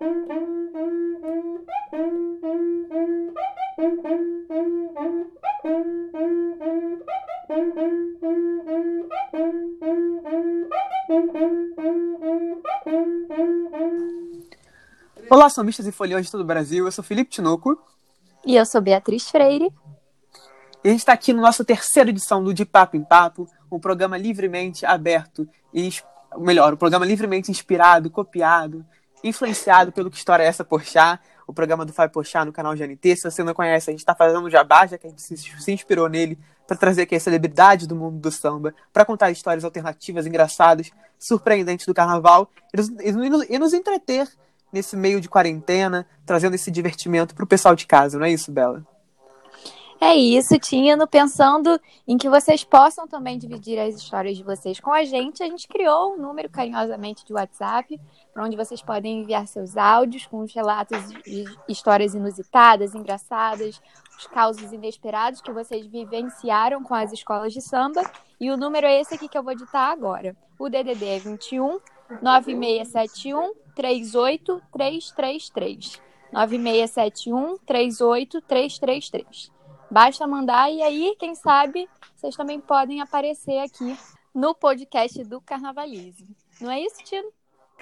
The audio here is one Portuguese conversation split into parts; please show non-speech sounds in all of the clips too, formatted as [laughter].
Olá, sambistas e foliões de todo o Brasil. Eu sou Felipe Tinoco. E eu sou Beatriz Freire. E a gente está aqui no nosso terceira edição do De Papo em Papo, um programa livremente aberto e, melhor, um programa livremente inspirado, copiado, influenciado pelo Que História é Essa Porchat, o programa do Fábio Porchat no canal GNT. Se você não conhece, a gente está fazendo jabá, já que a gente se, inspirou nele para trazer aqui a celebridade do mundo do samba, para contar histórias alternativas, engraçadas, surpreendentes do carnaval e e nos entreter nesse meio de quarentena, trazendo esse divertimento para o pessoal de casa, não é isso, Bela? É isso, Tino. Pensando em que vocês possam também dividir as histórias de vocês com a gente, a gente criou um número carinhosamente de WhatsApp, para onde vocês podem enviar seus áudios com os relatos de histórias inusitadas, engraçadas, os causos inesperados que vocês vivenciaram com as escolas de samba. E o número é esse aqui que eu vou ditar agora. O DDD é 21 9671 38333. 9671 38333. Basta mandar e aí, quem sabe, vocês também podem aparecer aqui no podcast do Carnavalize. Não é isso, Tino?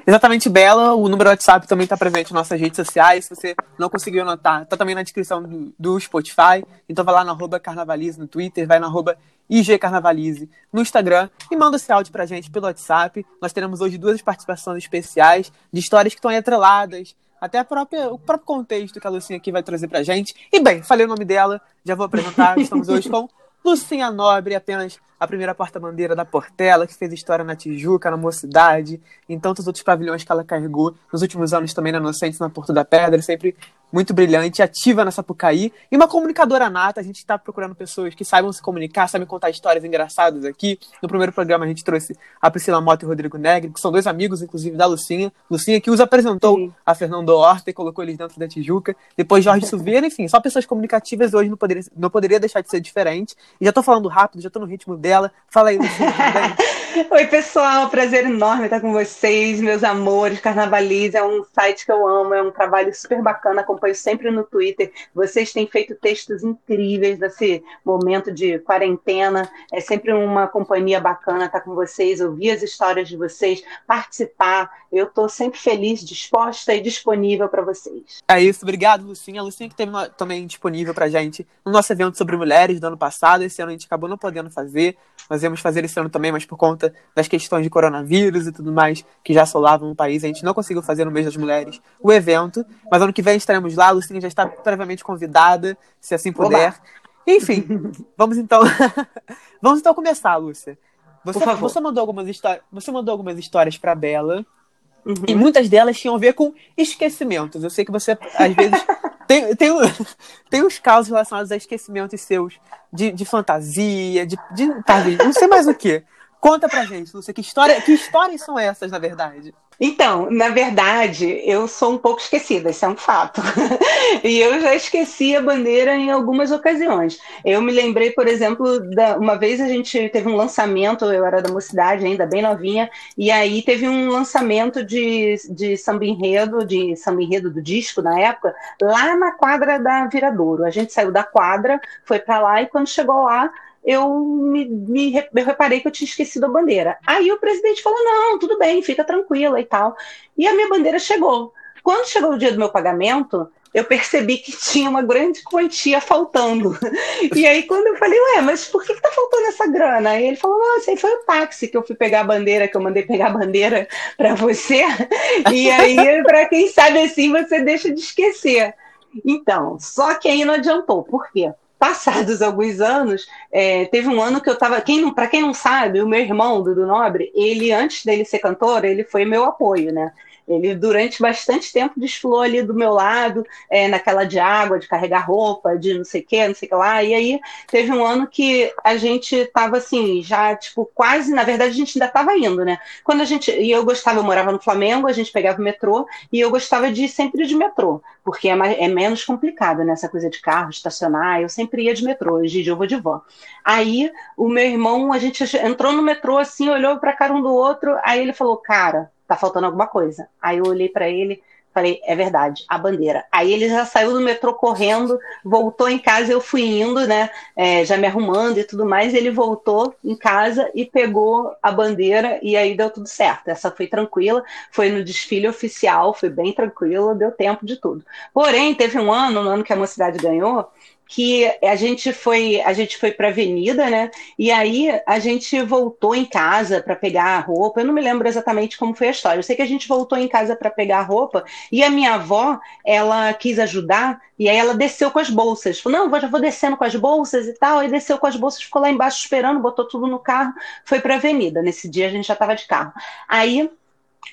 Exatamente, Bela. O número do WhatsApp também está presente nas nossas redes sociais. Se você não conseguiu anotar, está também na descrição do, do, Spotify. Então vai lá no arroba Carnavalize no Twitter, vai no arroba IG Carnavalize no Instagram e manda esse áudio pra gente pelo WhatsApp. Nós teremos hoje duas participações especiais de histórias que estão atreladas até a própria, o próprio contexto que a Lucinha aqui vai trazer pra gente. E bem, falei o nome dela, já vou apresentar. [laughs] Estamos hoje com Lucinha Nobre, apenas a primeira porta-bandeira da Portela, que fez história na Tijuca, na Mocidade, em tantos outros pavilhões que ela carregou nos últimos anos também na Inocentes, na Porto da Pedra, sempre muito brilhante, ativa na Sapucaí, e uma comunicadora nata. A gente está procurando pessoas que saibam se comunicar, sabem contar histórias engraçadas aqui. No primeiro programa a gente trouxe a Priscila Mota e o Rodrigo Negri, que são dois amigos, inclusive, da Lucinha. Lucinha que os apresentou Sim. a Fernando Horta e colocou eles dentro da Tijuca. Depois Jorge Silveira, enfim, só pessoas comunicativas hoje não poderia, não poderia deixar de ser diferente. E já estou falando rápido, já estou no ritmo dela. Fala aí? [laughs] Oi, pessoal, prazer enorme estar com vocês, meus amores. Carnavalize é um site que eu amo, é um trabalho super bacana, acompanho sempre no Twitter. Vocês têm feito textos incríveis nesse momento de quarentena. É sempre uma companhia bacana estar com vocês, ouvir as histórias de vocês, participar. Eu estou sempre feliz, disposta e disponível para vocês. É isso, obrigado, Lucinha. A Lucinha que teve também disponível para gente no nosso evento sobre mulheres do ano passado. Esse ano a gente acabou não podendo fazer. Nós íamos fazer esse ano também, mas por conta conta das questões de coronavírus e tudo mais que já assolavam o país. A gente não conseguiu fazer no mês das mulheres o evento, mas ano que vem estaremos lá. A Lucinha já está previamente convidada, se assim puder. Olá. Enfim, vamos então. [laughs] vamos então começar, Lúcia. Você, você mandou algumas histórias. Você mandou algumas histórias para Bela. Uhum. E muitas delas tinham a ver com esquecimentos. Eu sei que você, às vezes, [laughs] tem, tem, [laughs] tem uns casos relacionados a esquecimentos seus de, de fantasia, de, de. Não sei mais o que. Conta pra gente, Lúcia, que, história, que histórias são essas, na verdade? Então, na verdade, eu sou um pouco esquecida, isso é um fato. [laughs] e eu já esqueci a bandeira em algumas ocasiões. Eu me lembrei, por exemplo, da, uma vez a gente teve um lançamento, eu era da mocidade ainda, bem novinha, e aí teve um lançamento de, de samba enredo, de samba enredo do disco na época, lá na quadra da Viradouro. A gente saiu da quadra, foi para lá, e quando chegou lá, eu me, me eu reparei que eu tinha esquecido a bandeira. Aí o presidente falou: não, tudo bem, fica tranquila e tal. E a minha bandeira chegou. Quando chegou o dia do meu pagamento, eu percebi que [laughs] tinha uma grande quantia faltando. E aí, quando eu falei, ué, mas por que, que tá faltando essa grana? Aí ele falou, não, aí foi o táxi que eu fui pegar a bandeira, que eu mandei pegar a bandeira [laughs] para você. E aí, para quem sabe assim, você deixa de esquecer. Então, só que aí não adiantou. Por quê? Passados [laughs] alguns anos, é, teve um ano que eu estava. Quem, Para quem não sabe, o meu irmão, Dudu Nobre, ele, antes dele ser cantor, ele foi meu apoio, né? Ele, durante bastante tempo, desfilou ali do meu lado, é, naquela de água, de carregar roupa, de não sei o que, não sei o que lá. E aí teve um ano que a gente tava assim, já, tipo, quase, na verdade, a gente ainda tava indo, né? Quando a gente. E eu gostava, eu morava no Flamengo, a gente pegava o metrô, e eu gostava de ir sempre de metrô, porque é, mais, é menos complicado, né? Essa coisa de carro, estacionar. Eu sempre ia de metrô, hoje eu vou de van. Aí o meu irmão, a gente entrou no metrô assim, olhou para cara um do outro, aí ele falou, cara tá faltando alguma coisa. Aí eu olhei para ele, Falei, é verdade, a bandeira. Aí ele já saiu do metrô correndo, voltou em casa, eu fui indo, né? É, já me arrumando e tudo mais. Ele voltou em casa e pegou a bandeira e aí deu tudo certo. Essa foi tranquila, foi no desfile oficial, foi bem tranquilo, deu tempo de tudo. Porém, teve um ano, no ano que a mocidade ganhou, que a gente foi a gente foi para a avenida, né? E aí a gente voltou em casa para pegar a roupa. Eu não me lembro exatamente como foi a história. Eu sei que a gente voltou em casa para pegar a roupa e a minha avó ela quis ajudar e aí ela desceu com as bolsas. Falou, não, já vou descendo com as bolsas e tal. E desceu com as bolsas, ficou lá embaixo esperando, botou tudo no carro, foi para a avenida. Nesse dia a gente já estava de carro. Aí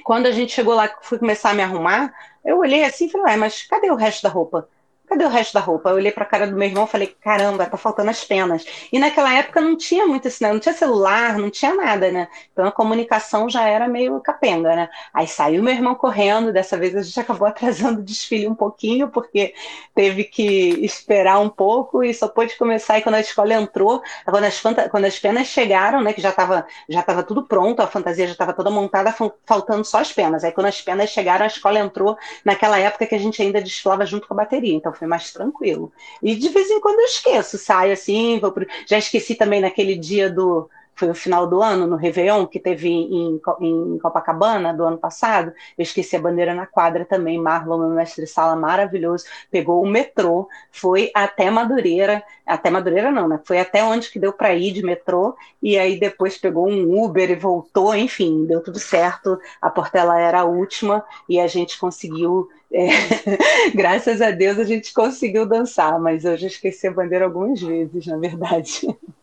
quando a gente chegou lá, fui começar a me arrumar, eu olhei assim e falei, mas cadê o resto da roupa? Cadê o resto da roupa? Eu olhei para a cara do meu irmão e falei, caramba, tá faltando as penas. E naquela época não tinha muito isso, né? não tinha celular, não tinha nada, né? Então a comunicação já era meio capenga, né? Aí saiu meu irmão correndo, dessa vez a gente [laughs] acabou atrasando o desfile um pouquinho, porque teve que esperar um pouco e só pôde começar aí quando a escola entrou, quando as, quando as penas chegaram, né? Que já estava já tava tudo pronto, a fantasia já estava toda montada, faltando só as penas. Aí quando as penas chegaram, a escola entrou naquela época que a gente ainda desfilava junto com a bateria. Então foi mais tranquilo. E de vez em quando eu esqueço, saio assim, vou pro... já esqueci também naquele dia do foi o final do ano, no Réveillon, que teve em, em Copacabana, do ano passado. Eu esqueci a bandeira na quadra também. Marlon, meu mestre sala maravilhoso, pegou o metrô, foi até Madureira, até Madureira não, né? Foi até onde que deu para ir de metrô, e aí depois pegou um Uber e voltou, enfim, deu tudo certo. A Portela era a última e a gente conseguiu. É, [laughs] graças a Deus a gente conseguiu dançar, mas eu já esqueci a bandeira algumas vezes, na verdade. [laughs]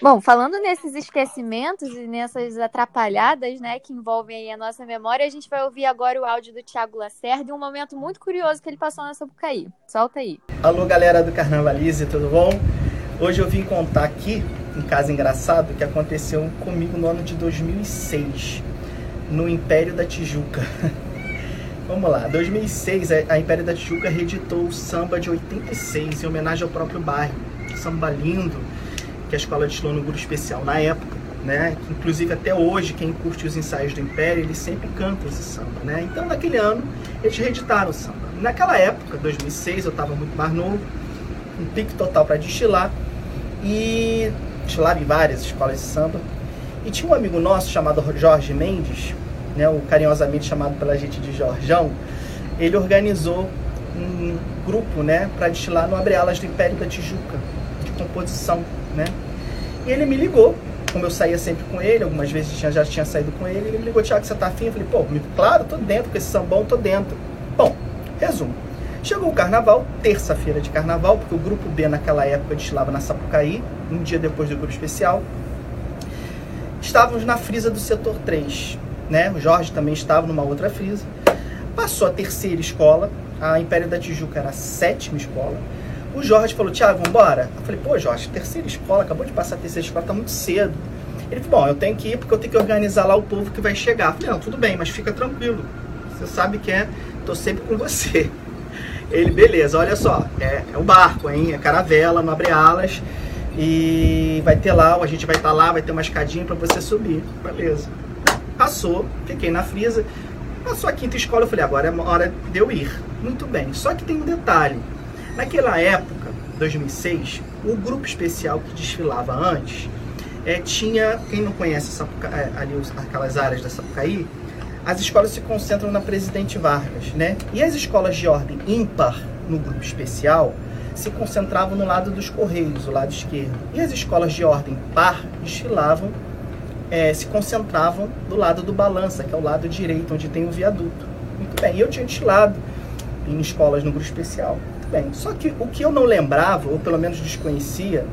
Bom, falando nesses esquecimentos e nessas atrapalhadas, né, que envolvem a nossa memória, a gente vai ouvir agora o áudio do Tiago Lacerda e um momento muito curioso que ele passou na Sapucaí. Solta aí. Alô, galera do Carnavalize, tudo bom? Hoje eu vim contar aqui um caso engraçado que aconteceu comigo no ano de 2006, no Império da Tijuca. [laughs] Vamos lá, 2006 a Império da Tijuca reeditou o samba de 86 em homenagem ao próprio bairro. Samba lindo, que a escola destilou no grupo especial na época, né? Inclusive até hoje quem curte os ensaios do Império, eles sempre cantam esse samba, né? Então naquele ano eles reeditaram o samba. Naquela época, 2006, eu estava muito mais novo, um pique total para destilar e destilava em várias escolas de samba. E tinha um amigo nosso chamado Jorge Mendes, né, o carinhosamente chamado pela gente de Jorjão, ele organizou um grupo, né, para destilar no Abre Alas do Império da Tijuca, de composição né? E ele me ligou, como eu saía sempre com ele, algumas vezes já, já tinha saído com ele, ele me ligou, Tiago, você tá afim? Eu falei, pô, claro, tô dentro, com esse sambão, tô dentro. Bom, resumo. Chegou o carnaval, terça-feira de carnaval, porque o grupo B naquela época destilava na Sapucaí, um dia depois do grupo especial. Estávamos na frisa do setor 3, né? O Jorge também estava numa outra frisa. Passou a terceira escola, a Império da Tijuca era a sétima escola. O Jorge falou, Tiago, vambora? Eu falei, pô, Jorge, terceira escola, acabou de passar a terceira escola, tá muito cedo. Ele falou, bom, eu tenho que ir porque eu tenho que organizar lá o povo que vai chegar. Eu falei, não, tudo bem, mas fica tranquilo. Você sabe que é, tô sempre com você. [laughs] Ele, beleza, olha só, é, é o barco, hein? É caravela, não abre alas. E vai ter lá, a gente vai estar tá lá, vai ter uma escadinha para você subir. Beleza. Passou, fiquei na frisa. Passou a quinta escola, eu falei, agora é hora de eu ir. Muito bem. Só que tem um detalhe. Naquela época, 2006, o grupo especial que desfilava antes é, tinha, quem não conhece Sapuca, é, ali aquelas áreas da Sapucaí, as escolas se concentram na Presidente Vargas, né? E as escolas de ordem ímpar no grupo especial se concentravam no lado dos Correios, o lado esquerdo. E as escolas de ordem par desfilavam, é, se concentravam do lado do Balança, que é o lado direito, onde tem o viaduto. Muito bem, eu tinha desfilado em escolas no grupo especial bem. Só que o que eu não lembrava, ou pelo menos desconhecia,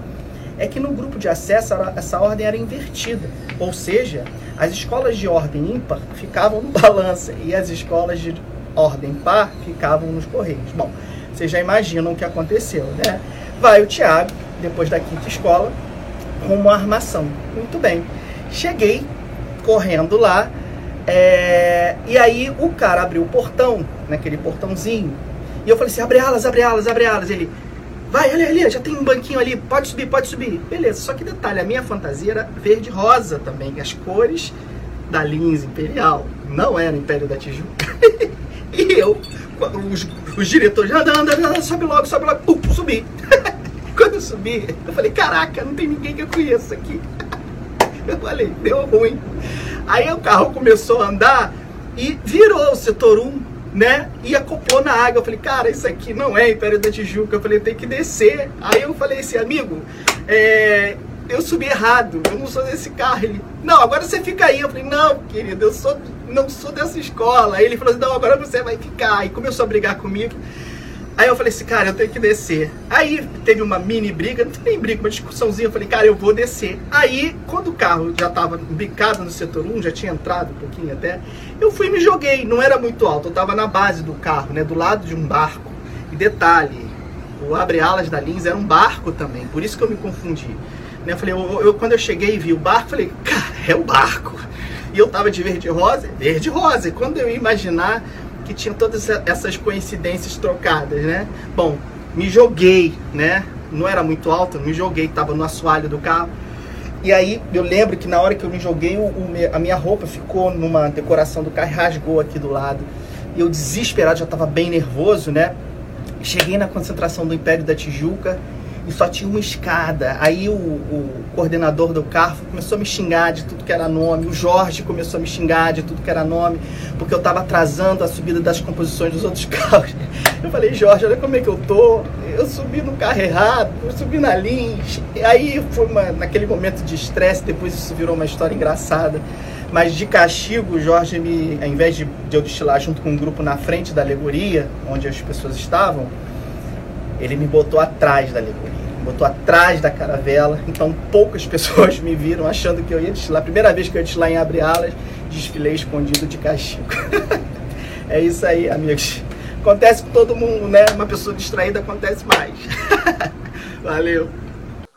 é que no grupo de acesso essa ordem era invertida. Ou seja, as escolas de ordem ímpar ficavam no [laughs] balança e as escolas de ordem par ficavam nos correios. Bom, vocês já imaginam o que aconteceu, né? Vai o Tiago, depois da quinta escola, rumo à armação. Muito bem. Cheguei correndo lá, é... e aí o cara abriu o portão, naquele portãozinho, e eu falei assim, abre alas, abre alas, abre alas. Ele, vai, olha ali, já tem um banquinho ali, pode subir, pode subir. Beleza, só que detalhe, a minha fantasia era verde rosa também, as cores da Lins Imperial. Não era Império da Tijuca. [laughs] e eu os, os diretores, anda, anda, anda, sobe logo, sobe logo. Pum, subi. [laughs] Quando eu subi, eu falei, caraca, não tem ninguém que eu conheça aqui. [laughs] Eu falei, deu ruim. Aí o carro começou a andar e virou o setor 1, né? E acoplou na água. Eu falei, cara, isso aqui não é Império da Tijuca. Eu falei, tem que descer. Aí eu falei assim, amigo, é, eu subi errado, eu não sou desse carro. Ele, não, agora você fica aí. Eu falei, não, querido, eu sou, não sou dessa escola. Aí ele falou assim, não, agora você vai ficar. E começou a brigar comigo. Aí eu falei assim, cara, eu tenho que descer. Aí teve uma mini briga, não foi nem briga, uma discussãozinha. Eu falei, cara, eu vou descer. Aí, quando o carro já tava bicado no setor 1, já tinha entrado um pouquinho até, eu fui e me joguei. Não era muito alto, eu tava na base do carro, né, do lado de um barco. E detalhe, o abre-alas da Lins era um barco também, por isso que eu me confundi. Né, eu falei, eu, eu, quando eu cheguei e vi o barco, falei, cara, é o barco. E eu tava de verde rosa, verde rosa. E quando eu ia imaginar que tinha todas essas coincidências trocadas, né? Bom, me joguei, né? Não era muito alto, me joguei, tava no assoalho do carro. E aí eu lembro que na hora que eu me joguei, o, o, a minha roupa ficou numa decoração do carro e rasgou aqui do lado. E eu desesperado, já estava bem nervoso, né? Cheguei na concentração do Império da Tijuca e só tinha uma escada. Aí o, o, coordenador do carro começou a me xingar de tudo que era nome, o Jorge começou a me xingar de tudo que era nome, porque eu estava atrasando a subida das composições dos outros [laughs] carros. Eu falei, Jorge, olha como é que eu tô. Eu subi no carro errado, eu subi na Lins. E aí foi uma, naquele momento de estresse, depois isso virou uma história engraçada. Mas de castigo, o Jorge, me, ao invés de, de eu destilar junto com um grupo na frente da alegoria, onde as pessoas estavam, ele me botou atrás da alegoria, botou atrás da caravela. Então poucas [laughs] pessoas me viram achando que eu ia desfilar. Primeira vez que eu ia desfilar em abre alas, desfilei escondido de castigo. [laughs] é isso aí, amigos. Acontece com todo mundo, né? Uma pessoa distraída acontece mais. [laughs] Valeu.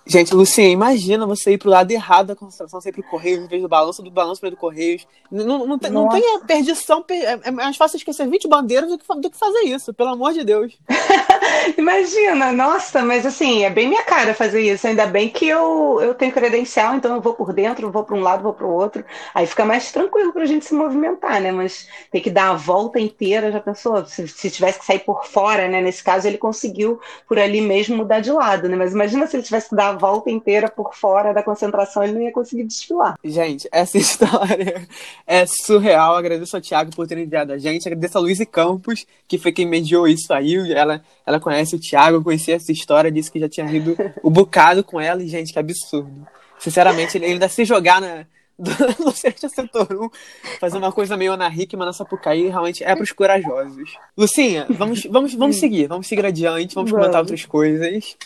Gente, Lucinha, imagina você ir pro lado errado da concentração, você ir pro Correios, em vez do balanço, do balanço para do Correios. Não, não, tem, não tem a perdição, é, é mais fácil esquecer 20 bandeiras do que, do que fazer isso, pelo amor de Deus. [laughs] imagina, nossa, mas assim, é bem minha cara fazer isso. Ainda bem que eu, eu tenho credencial, então eu vou por dentro, vou para um lado, vou para o outro. Aí fica mais tranquilo para a gente se movimentar, né? Mas tem que dar a volta inteira, já pensou? Se, se tivesse que sair por fora, né? Nesse caso, ele conseguiu por ali mesmo mudar de lado, né? Mas imagina se ele tivesse que dar volta inteira por fora da concentração, ele não ia conseguir desfilar. Gente, essa [laughs] história é surreal. Agradeço ao Thiago por ter enviado a gente. Agradeço a Luiz Campos, que foi quem mediou isso aí. Ela, ela conhece o Thiago, conhecia essa história, disse que já tinha rido o bocado com ela. E, gente, que absurdo. Sinceramente, ele ainda se jogar na, [laughs] no Sérgio Setor 1, fazer uma coisa meio Ana Hickman na Sapucaí, realmente é pros corajosos. Lucinha, vamos, vamos, vamos seguir, vamos seguir adiante, vamos, vamos. comentar outras coisas.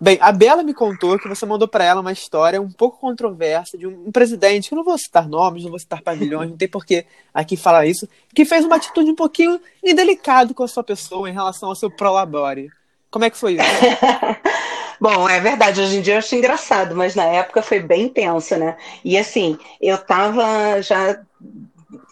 Bem, a Bela me contou que você mandou para ela uma história um pouco controversa de um, presidente, que eu não vou citar nomes, não vou citar pavilhões, não tem por que aqui falar isso, que fez uma atitude um pouquinho indelicada com a sua pessoa em relação ao seu prolabore. Como é que foi isso? [laughs] Bom, é verdade, hoje em dia eu acho engraçado, mas na época foi bem tenso, né? E assim, eu tava já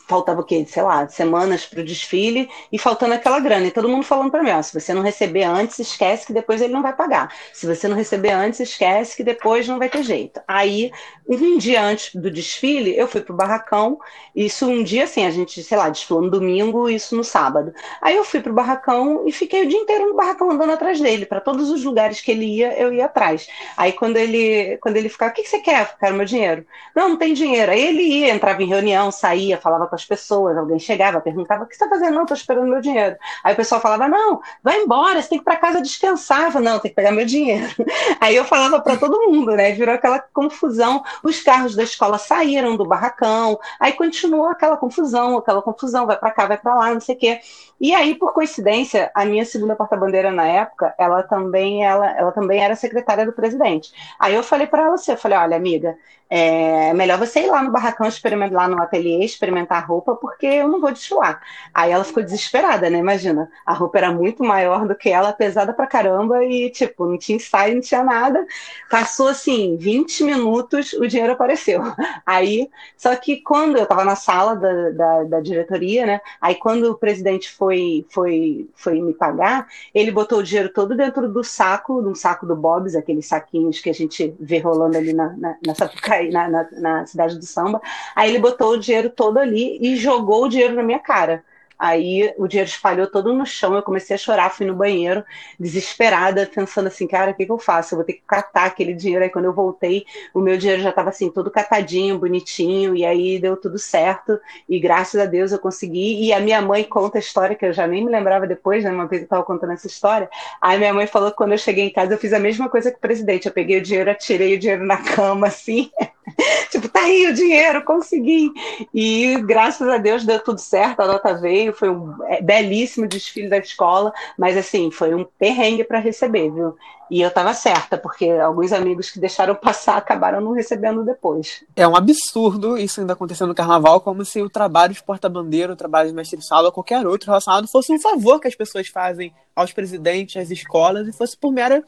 faltava o quê? Sei lá, semanas para o desfile e faltando aquela grana. E todo mundo falando para mim: ó, se você não receber antes, esquece que depois ele não vai pagar. Se você não receber antes, esquece que depois não vai ter jeito. Aí, um dia antes do desfile, eu fui pro barracão. Isso um dia assim, a gente, sei lá, desfilou no domingo, isso no sábado. Aí eu fui pro barracão e fiquei o dia inteiro no barracão andando atrás dele. Para todos os lugares que ele ia, eu ia atrás. Aí quando ele, quando ele ficava: o que, que você quer? Quero meu dinheiro. Não, não tem dinheiro. Aí ele ia, entrava em reunião, saía, falava com as pessoas, alguém chegava, perguntava: o que você está fazendo? Não, estou esperando meu dinheiro. Aí o pessoal falava: não, vai embora, você tem que ir para casa descansar. Não, tem que pegar meu dinheiro. [laughs] Aí eu falava para todo mundo, né? Virou aquela confusão. Os carros da escola saíram do barracão, aí continuou aquela confusão, aquela confusão, vai para cá, vai para lá, não sei o quê. E aí, por coincidência, a minha segunda porta-bandeira na época, ela também, ela, ela também era secretária do presidente. Aí eu falei para ela assim, eu falei, olha, amiga, é melhor você ir lá no barracão, experimentar lá no ateliê, experimentar roupa, porque eu não vou desfilar. Aí ela ficou desesperada, né? Imagina, a roupa era muito maior do que ela, pesada pra caramba, e tipo, não tinha ensaio, não tinha nada. Passou assim, 20 minutos, o dinheiro apareceu. [laughs] Aí, só que quando eu estava na sala da, da, da, diretoria, né? Aí quando o presidente foi, foi, foi me pagar, ele botou o dinheiro todo dentro do saco, num saco do Bob's, aqueles saquinhos que a gente vê rolando ali na, na, na, na, na cidade do samba. Aí ele botou o dinheiro todo ali e jogou o dinheiro na minha cara. Aí o dinheiro espalhou todo no chão, eu comecei a chorar, fui no banheiro, desesperada, pensando assim, cara, o que, que eu faço? Eu vou ter que catar aquele dinheiro. Aí quando eu voltei, o meu dinheiro já estava assim, todo catadinho, bonitinho, e aí deu tudo certo. E graças a Deus eu consegui. E a minha mãe conta a história, que eu já nem me lembrava depois, né? Uma vez eu estava contando essa história. Aí minha mãe falou que quando eu cheguei em casa, eu fiz a mesma coisa que o presidente. Eu peguei o dinheiro, atirei o dinheiro na [laughs] cama, assim. [laughs] tipo, o dinheiro, consegui. E graças a Deus deu tudo certo, a nota veio, foi um é, belíssimo desfile da escola, mas assim, foi um perrengue para receber, viu? E eu estava certa, porque alguns amigos que deixaram [laughs] passar acabaram não recebendo depois. É um absurdo isso ainda acontecendo no carnaval, como se o trabalho de porta-bandeira, o trabalho de mestre-sala ou qualquer outro relacionado fosse um favor que as pessoas fazem aos presidentes, às escolas, e fosse por mera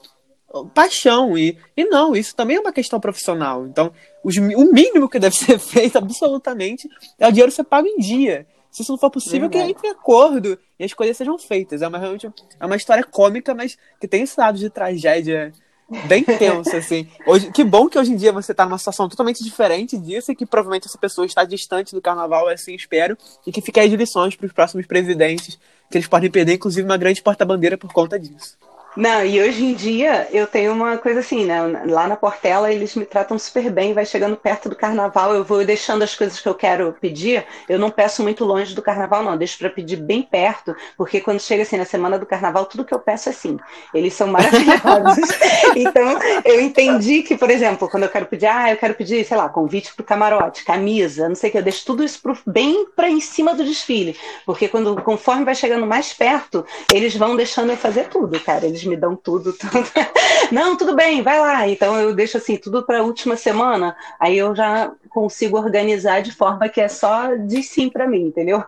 paixão. E, e não, isso também é uma questão profissional. Então, os, o mínimo que deve [laughs] ser feito, absolutamente, é o dinheiro ser pago em dia. Se isso não for possível, Verdade. que entre acordo e as coisas sejam feitas. É uma, realmente, é uma história cômica, mas que tem esse lado de tragédia bem [laughs] tenso, assim. Hoje, que bom que hoje em dia você está numa situação totalmente diferente disso e que provavelmente essa pessoa está distante do carnaval, assim, espero, e que fique aí de lições para os próximos presidentes, que eles podem perder, inclusive, uma grande porta-bandeira por conta disso. Não, e hoje em dia eu tenho uma coisa assim, né? Lá na Portela eles me tratam super bem, vai chegando perto do carnaval, eu vou deixando as coisas que eu quero pedir. Eu não peço muito longe do carnaval, não, deixo para pedir bem perto, porque quando chega assim na semana do carnaval, tudo que eu peço é assim. Eles são maravilhosos. [laughs] então, eu entendi que, por exemplo, quando eu quero pedir, ah, eu quero pedir, sei lá, convite pro camarote, camisa, não sei o que, eu deixo tudo isso pro, bem para em cima do desfile, porque quando conforme vai chegando mais perto, eles vão deixando eu fazer tudo, cara. Eles me dão tudo, [laughs] tudo. Não, tudo bem, vai lá. Então eu deixo assim, tudo para a última semana, aí eu já consigo organizar de forma que é só de sim para mim, entendeu?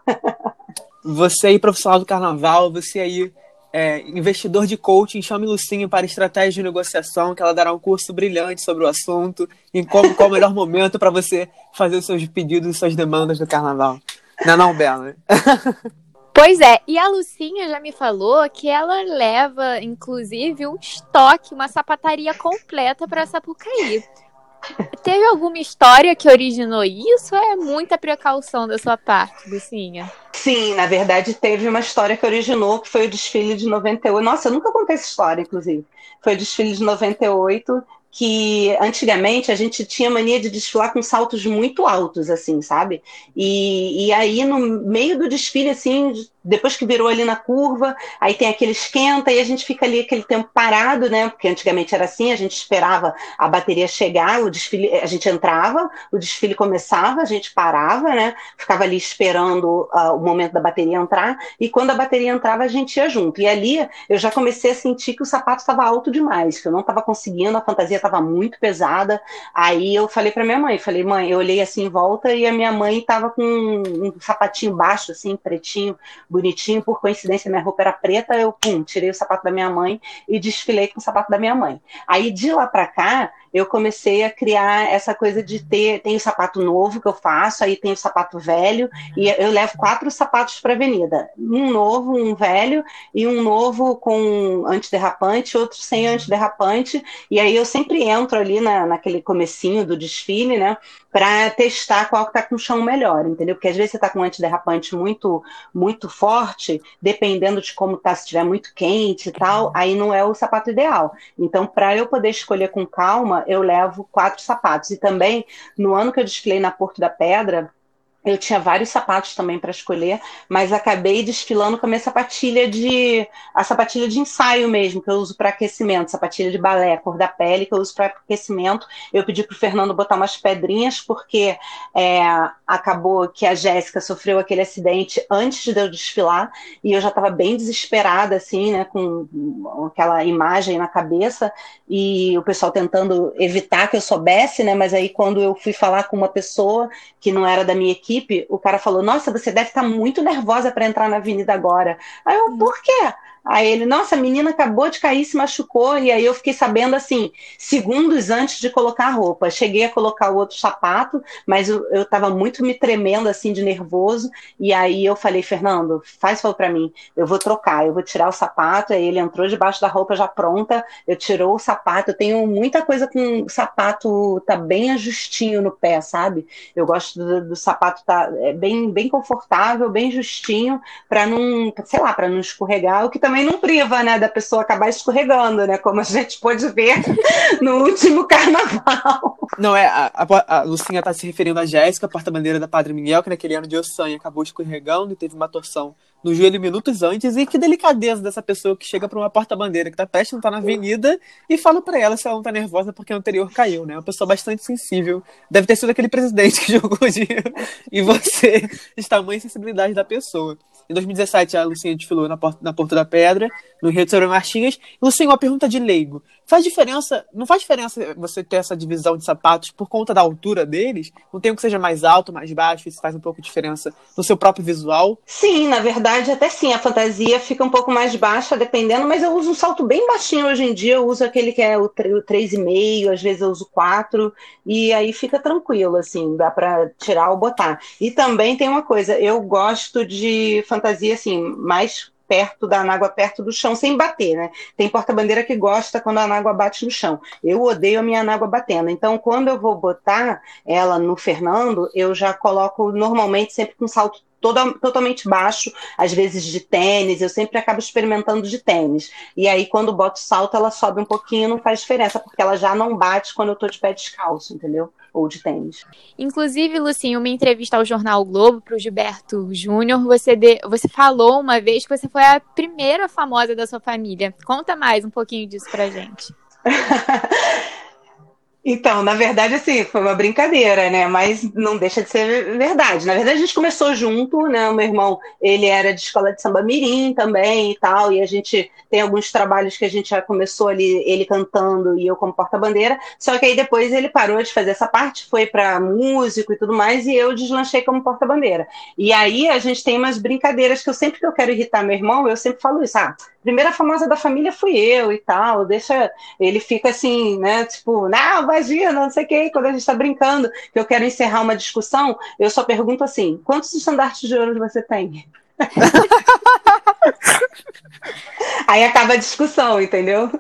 Você aí, profissional do carnaval, você aí, é, investidor de coaching, chame Lucinha para estratégia de negociação, que ela dará um curso brilhante sobre o assunto e como, qual o melhor momento para você fazer os seus pedidos e suas demandas do carnaval. Não é não, Bela? [laughs] Pois é, e a Lucinha já me falou que ela leva, inclusive, um estoque, uma sapataria completa para Sapucaí. Teve alguma história que originou isso é muita precaução da sua parte, Lucinha? Sim, na verdade teve uma história que originou, que foi o desfile de 98. Nossa, eu nunca contei essa história, inclusive. Foi o desfile de 98 que antigamente a gente tinha mania de desfilar com saltos muito altos, assim, sabe? E, e aí, no meio do desfile, assim, depois que virou ali na curva, aí tem aquele esquenta e a gente fica ali aquele tempo parado, né? Porque antigamente era assim, a gente esperava a bateria chegar, o desfile, a gente entrava, o desfile começava, a gente parava, né? Ficava ali esperando uh, o momento da bateria entrar e quando a bateria entrava a gente ia junto. E ali eu já comecei a sentir que o sapato estava alto demais, que eu não estava conseguindo, a fantasia estava muito pesada. Aí eu falei para minha mãe, falei: "Mãe, eu olhei assim em volta e a minha mãe estava com um sapatinho baixo assim, pretinho, bonitinho, por coincidência minha roupa era preta, eu pum, tirei o sapato da minha mãe e desfilei com o sapato da minha mãe. Aí de lá para cá, eu comecei a criar essa coisa de ter, tem o sapato novo que eu faço, aí tem o sapato velho, e eu levo quatro sapatos para avenida, um novo, um velho e um novo com antiderrapante, outro sem antiderrapante, e aí eu sempre entro ali na, naquele comecinho do desfile, né, para testar qual que tá com o chão melhor, entendeu? Porque às vezes você tá com um antiderrapante muito muito forte, dependendo de como tá, se tiver muito quente e tal, aí não é o sapato ideal. Então, para eu poder escolher com calma, eu levo quatro sapatos. E também, no ano que eu desfilei na Porto da Pedra, eu tinha vários sapatos também para escolher, mas acabei desfilando com a minha sapatilha de a sapatilha de ensaio mesmo, que eu uso para aquecimento, sapatilha de balé, cor da pele, que eu uso para aquecimento. Eu pedi para o Fernando botar umas pedrinhas, porque é, acabou que a Jéssica sofreu aquele acidente antes de eu desfilar, e eu já estava bem desesperada, assim, né, com aquela imagem na cabeça, e o pessoal tentando evitar que eu soubesse, né, mas aí quando eu fui falar com uma pessoa que não era da minha equipe, equipe, o cara falou: Nossa, você deve estar muito nervosa para entrar na avenida agora. Aí eu, por quê? Aí ele, nossa, a menina acabou de cair, se machucou. E aí eu fiquei sabendo assim, segundos antes de colocar a roupa. Cheguei a colocar o outro sapato, mas eu, eu tava muito me tremendo assim de nervoso. E aí eu falei, Fernando, faz favor para mim, eu vou trocar, eu vou tirar o sapato. Aí ele entrou debaixo da roupa já pronta, eu tirou o sapato. Eu tenho muita coisa com o sapato, tá bem ajustinho no pé, sabe? Eu gosto do, do sapato tá é bem, bem confortável, bem justinho, para não, sei lá, para não escorregar, o que também não priva, né, da pessoa acabar escorregando, né? Como a gente pôde ver no último [laughs] carnaval. Não, é, a, a, a Lucinha tá se referindo a Jéssica, porta-bandeira da Padre Miguel, que naquele ano de Ossanha acabou escorregando e teve uma torção no joelho minutos antes. E que delicadeza dessa pessoa que chega para uma porta-bandeira que tá prestes não tá na avenida e fala para ela se ela não tá nervosa porque o anterior caiu, né? Uma pessoa bastante sensível. Deve ter sido aquele presidente que [laughs] jogou o dinheiro e você, de tamanha sensibilidade da pessoa. Em 2017, a Lucinha desfilou na Porta, na Porta da Pedra, no Rio de Sobre Martinhas. Lucinha, uma pergunta de leigo. Faz diferença, não faz diferença você ter essa divisão de sapatos por conta da altura deles? Não tem um que seja mais alto, mais baixo, isso faz um pouco de diferença no seu próprio visual? Sim, na verdade, até sim. A fantasia fica um pouco mais baixa, dependendo, mas eu uso um salto bem baixinho hoje em dia. Eu uso aquele que é o 3,5, às vezes eu uso 4, e aí fica tranquilo, assim, dá para tirar ou botar. E também tem uma coisa, eu gosto de fantasia, assim, mais perto da anágua, perto do chão, sem bater, né? Tem porta-bandeira que gosta quando a anágua bate no chão. Eu odeio a minha anágua batendo. Então, quando eu vou botar ela no Fernando, eu já coloco normalmente sempre com salto Toda, totalmente baixo, às vezes de tênis, eu sempre acabo experimentando de tênis. E aí, quando boto salto, ela sobe um pouquinho, não faz diferença, porque ela já não bate quando eu tô de pé descalço, entendeu? ou de tênis. Inclusive, Lucinho, uma entrevista ao jornal Globo para o Gilberto Júnior, você, de, você falou uma vez que você foi a primeira famosa da sua família. Conta mais um pouquinho disso pra gente. [laughs] Então, na verdade, assim, foi uma brincadeira, né? Mas não deixa de ser verdade. Na verdade, a gente começou junto, né? O meu irmão, ele era de escola de samba mirim também e tal, e a gente tem alguns trabalhos que a gente já começou ali, ele cantando e eu como porta-bandeira. Só que aí depois ele parou de fazer essa parte, foi para músico e tudo mais, e eu deslanchei como porta-bandeira. E aí a gente tem umas brincadeiras que eu sempre que eu quero irritar meu irmão, eu sempre falo isso, ah, primeira famosa da família fui eu e tal, deixa, ele fica assim, né, tipo, não, imagina, não sei o que, quando a gente está brincando, que eu quero encerrar uma discussão, eu só pergunto assim, quantos estandartes de ouro você tem? [laughs] Aí acaba a discussão, entendeu?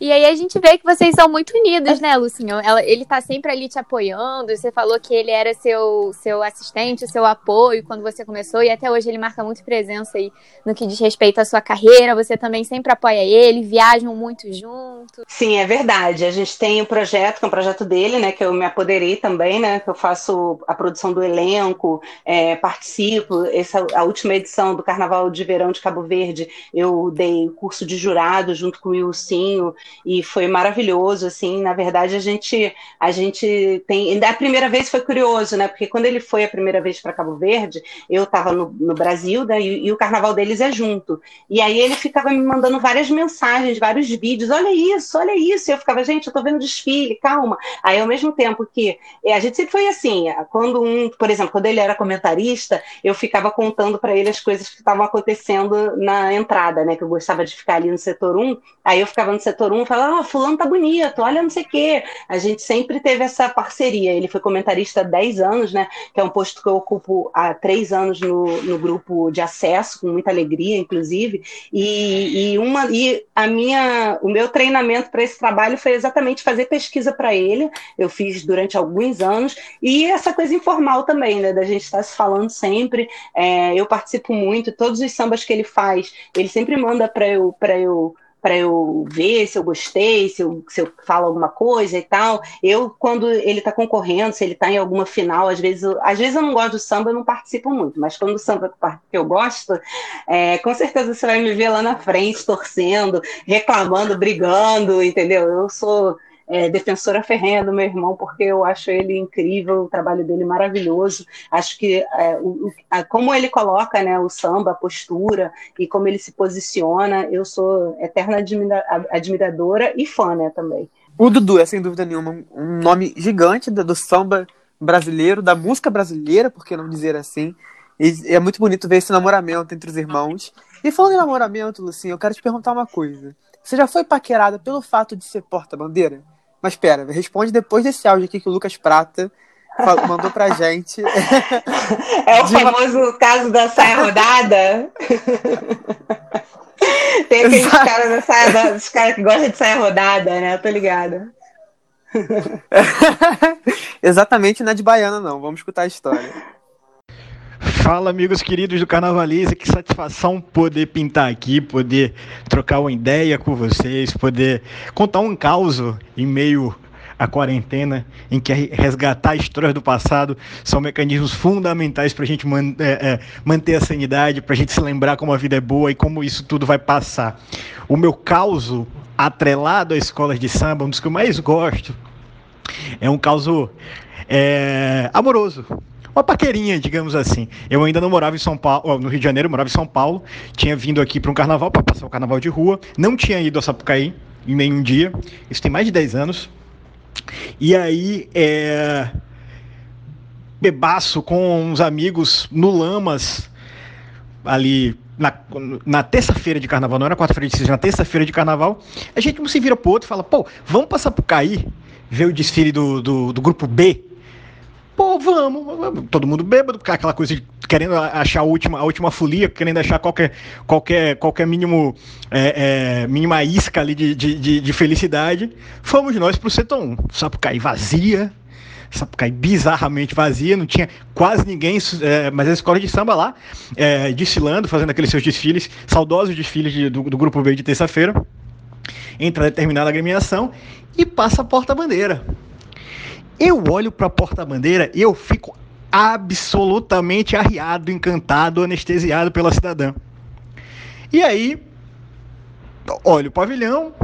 E aí a gente vê que vocês são muito unidos, né, Lucinho? Ela, ele tá sempre ali te apoiando. Você falou que ele era seu, seu assistente, seu apoio quando você começou, e até hoje ele marca muito presença aí no que diz respeito à sua carreira. Você também sempre apoia ele, viajam muito juntos. Sim, é verdade. A gente tem um projeto, que é um projeto dele, né? Que eu me apoderei também, né? Que eu faço a produção do elenco, é, participo. Essa a última edição do Carnaval de Verão de Cabo Verde, eu dei curso de jurado junto com o Wilsinho e foi maravilhoso, assim, na verdade a gente a gente tem, a primeira vez foi curioso, né, porque quando ele foi a primeira vez para Cabo Verde, eu estava no, no, Brasil, né, e, e, o carnaval deles é junto, e aí ele ficava me mandando várias mensagens, vários vídeos, olha isso, olha isso, e eu ficava, gente, eu tô vendo desfile, calma, aí ao mesmo tempo que a gente sempre foi assim, quando um, por exemplo, quando ele era comentarista, eu ficava contando para ele as coisas que estavam acontecendo na entrada, né, que eu gostava de ficar ali no setor 1, aí eu ficava no setor 1 um fala, ah, fulano tá bonito, olha não sei o quê. A gente sempre teve essa parceria. Ele foi comentarista há 10 anos, né? Que é um posto que eu ocupo há 3 anos no, no grupo de acesso, com muita alegria, inclusive. E, e, uma, e a minha, o meu treinamento para esse trabalho foi exatamente fazer pesquisa para ele. Eu fiz durante alguns anos. E essa coisa informal também, né? Da gente estar tá se falando sempre. É, eu participo muito, todos os sambas que ele faz, ele sempre manda para eu, eu para eu ver se eu gostei, se eu, se eu falo alguma coisa e tal. Eu, quando ele está concorrendo, se ele está em alguma final, às vezes, eu, às vezes eu não gosto do samba, eu não participo muito, mas quando o samba que eu gosto, é, com certeza você vai me ver lá na frente, torcendo, reclamando, brigando, entendeu? Eu sou é, defensora ferrenha do meu irmão, porque eu acho ele incrível, o trabalho dele maravilhoso. Acho que é, o, a, como ele coloca né, o samba, a postura e como ele se posiciona, eu sou eterna admira, admiradora e fã né, também. O Dudu é, sem dúvida nenhuma, um nome gigante do, do samba brasileiro, da música brasileira, por que não dizer assim. E é muito bonito ver esse namoramento entre os irmãos. E falando em namoramento, Lucinha, eu quero te perguntar uma coisa. Você já foi paquerada pelo fato de ser porta-bandeira? Mas pera, responde depois desse áudio aqui que o Lucas Prata [laughs] mandou pra gente. É o famoso caso da saia rodada? Tem aqueles caras da saia, dos caras que gostam de saia rodada, né? Eu tô ligada. [laughs] Exatamente, não é de baiana, não. Vamos escutar a história. Fala, amigos queridos do Carnavalize, que satisfação poder pintar aqui, poder trocar uma ideia com vocês, poder contar um caos em meio à quarentena, em que resgatar histórias do passado são mecanismos fundamentais para a gente man é, é, manter a sanidade, para a gente se lembrar como a vida é boa e como isso tudo vai passar. O meu caos atrelado a escolas de samba, um dos que eu mais gosto, é um caos é, amoroso uma paquerinha, digamos assim. Eu ainda não morava em São Paulo, no Rio de Janeiro, morava em São Paulo, tinha vindo aqui para um carnaval, para passar o carnaval de rua, não tinha ido a Sapucaí em nenhum dia, isso tem mais de 10 anos. E aí, é... bebaço com uns amigos no Lamas, ali na, na terça-feira de carnaval, não era quarta-feira de cinza, na terça-feira de carnaval, a gente não se vira pro outro e fala, pô, vamos passar pro Caí, ver o desfile do, do, do grupo B Pô, vamos, todo mundo bêbado, aquela coisa de querendo achar a última, a última folia, querendo achar qualquer, qualquer, qualquer mínimo, é, é, mínima isca ali de, de, de, felicidade. Fomos nós pro setor 1. Sapucaí vazia, Sapucaí bizarramente vazia, não tinha quase ninguém, é, mas a escola de samba lá, é, desfilando, fazendo aqueles seus desfiles, saudosos desfiles de, do, do grupo B de terça-feira, entra determinada agremiação e passa a porta-bandeira. Eu olho para a porta-bandeira e eu fico absolutamente arriado, encantado, anestesiado pela cidadã. E aí, olho o pavilhão,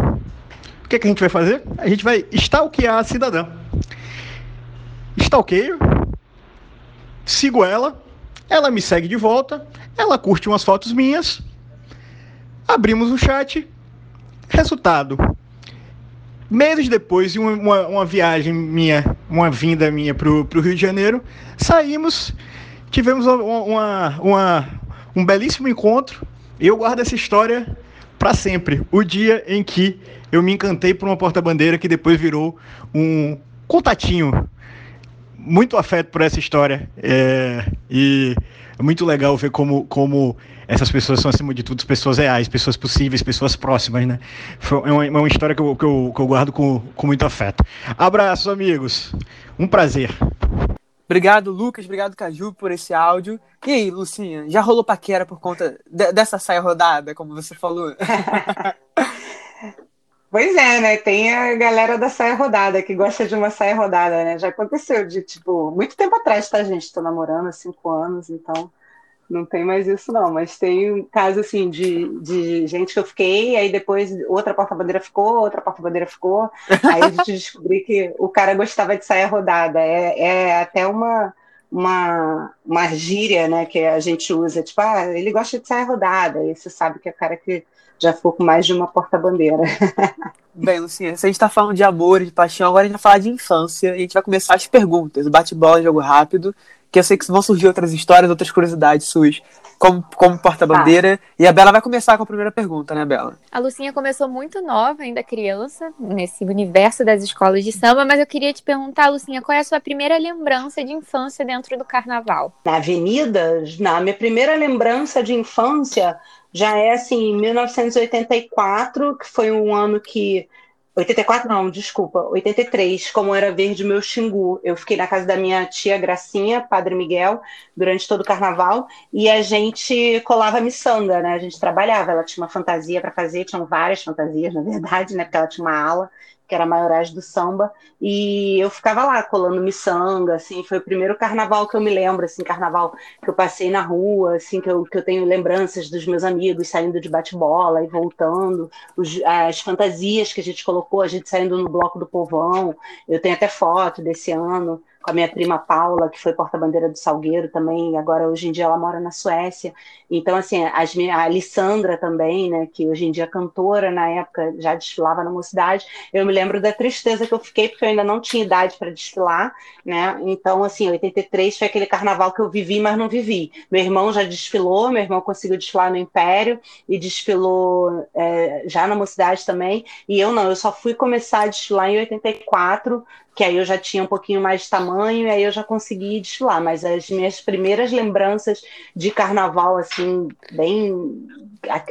o que, que a gente vai fazer? A gente vai stalkear a cidadã. Stalkeio, sigo ela, ela me segue de volta, ela curte umas fotos minhas, abrimos o chat, resultado, Meses depois de uma, uma, viagem minha, uma vinda minha para o Rio de Janeiro, saímos, tivemos uma, uma, um belíssimo encontro. Eu guardo essa história para sempre. O dia em que eu me encantei por uma porta-bandeira que depois virou um contatinho. Muito afeto por essa história. É, e é muito legal ver como, como essas pessoas são, acima de tudo, pessoas reais, pessoas possíveis, pessoas próximas, né? É uma, é uma história que eu, que eu, que eu guardo com, com muito afeto. Abraço, amigos. Um prazer. Obrigado, Lucas. Obrigado, Caju, por esse áudio. E aí, Lucinha, já rolou paquera por conta de, dessa saia rodada, como você falou? [laughs] Pois é, né? Tem a galera da saia rodada que gosta de uma saia rodada, né? Já aconteceu de, tipo, muito tempo atrás, tá, gente? Tô namorando há cinco anos, então não tem mais isso, não. Mas tem um caso, assim, de, de gente que eu fiquei, aí depois outra porta-bandeira ficou, outra porta-bandeira ficou. Aí a gente descobriu que o cara gostava de saia rodada. É, é até uma, uma, uma gíria, né, que a gente usa. Tipo, ah, ele gosta de saia rodada. E você sabe que é o cara que já ficou com mais de uma porta-bandeira. [laughs] Bem, Lucinha, se a gente está falando de amor de paixão, agora a gente vai falar de infância e a gente vai começar as perguntas, bate-bola, jogo rápido que eu sei que vão surgir outras histórias, outras curiosidades suas como, como porta-bandeira. Tá. E a Bela vai começar com a primeira pergunta, né, Bela? A Lucinha começou muito nova, ainda criança, nesse universo das escolas de samba, mas eu queria te perguntar, Lucinha, qual é a sua primeira lembrança de infância dentro do carnaval? Na avenida, na minha primeira lembrança de infância já é assim, 1984, que foi um ano que 84 não, desculpa, 83, como era verde meu Xingu. Eu fiquei na casa da minha tia Gracinha, Padre Miguel, durante todo o carnaval, e a gente colava miçanga, né? A gente trabalhava, ela tinha uma fantasia para fazer, tinham várias fantasias, na verdade, né? Porque ela tinha uma ala, que era a maiorais do samba, e eu ficava lá colando miçanga, assim, foi o primeiro carnaval que eu me lembro, assim, carnaval que eu passei na rua, assim, que eu, que eu tenho lembranças dos meus amigos saindo de bate-bola e voltando, os, as fantasias que a gente colocou, a gente saindo no bloco do povão, eu tenho até foto desse ano, com a minha prima Paula, que foi porta-bandeira do Salgueiro também, agora hoje em dia ela mora na Suécia. Então, assim, as, a Alessandra também, né, que hoje em dia é cantora, na época já desfilava na mocidade. Eu me lembro da tristeza que eu fiquei, porque eu ainda não tinha idade para desfilar, né? Então, assim, 83 foi aquele carnaval que eu vivi, mas não vivi. Meu irmão já desfilou, meu irmão conseguiu desfilar no Império e desfilou é, já na mocidade também. E eu não, eu só fui começar a desfilar em 84, que aí eu já tinha um pouquinho mais de tamanho e aí eu já consegui desfilar. Mas as minhas primeiras lembranças de carnaval, assim, bem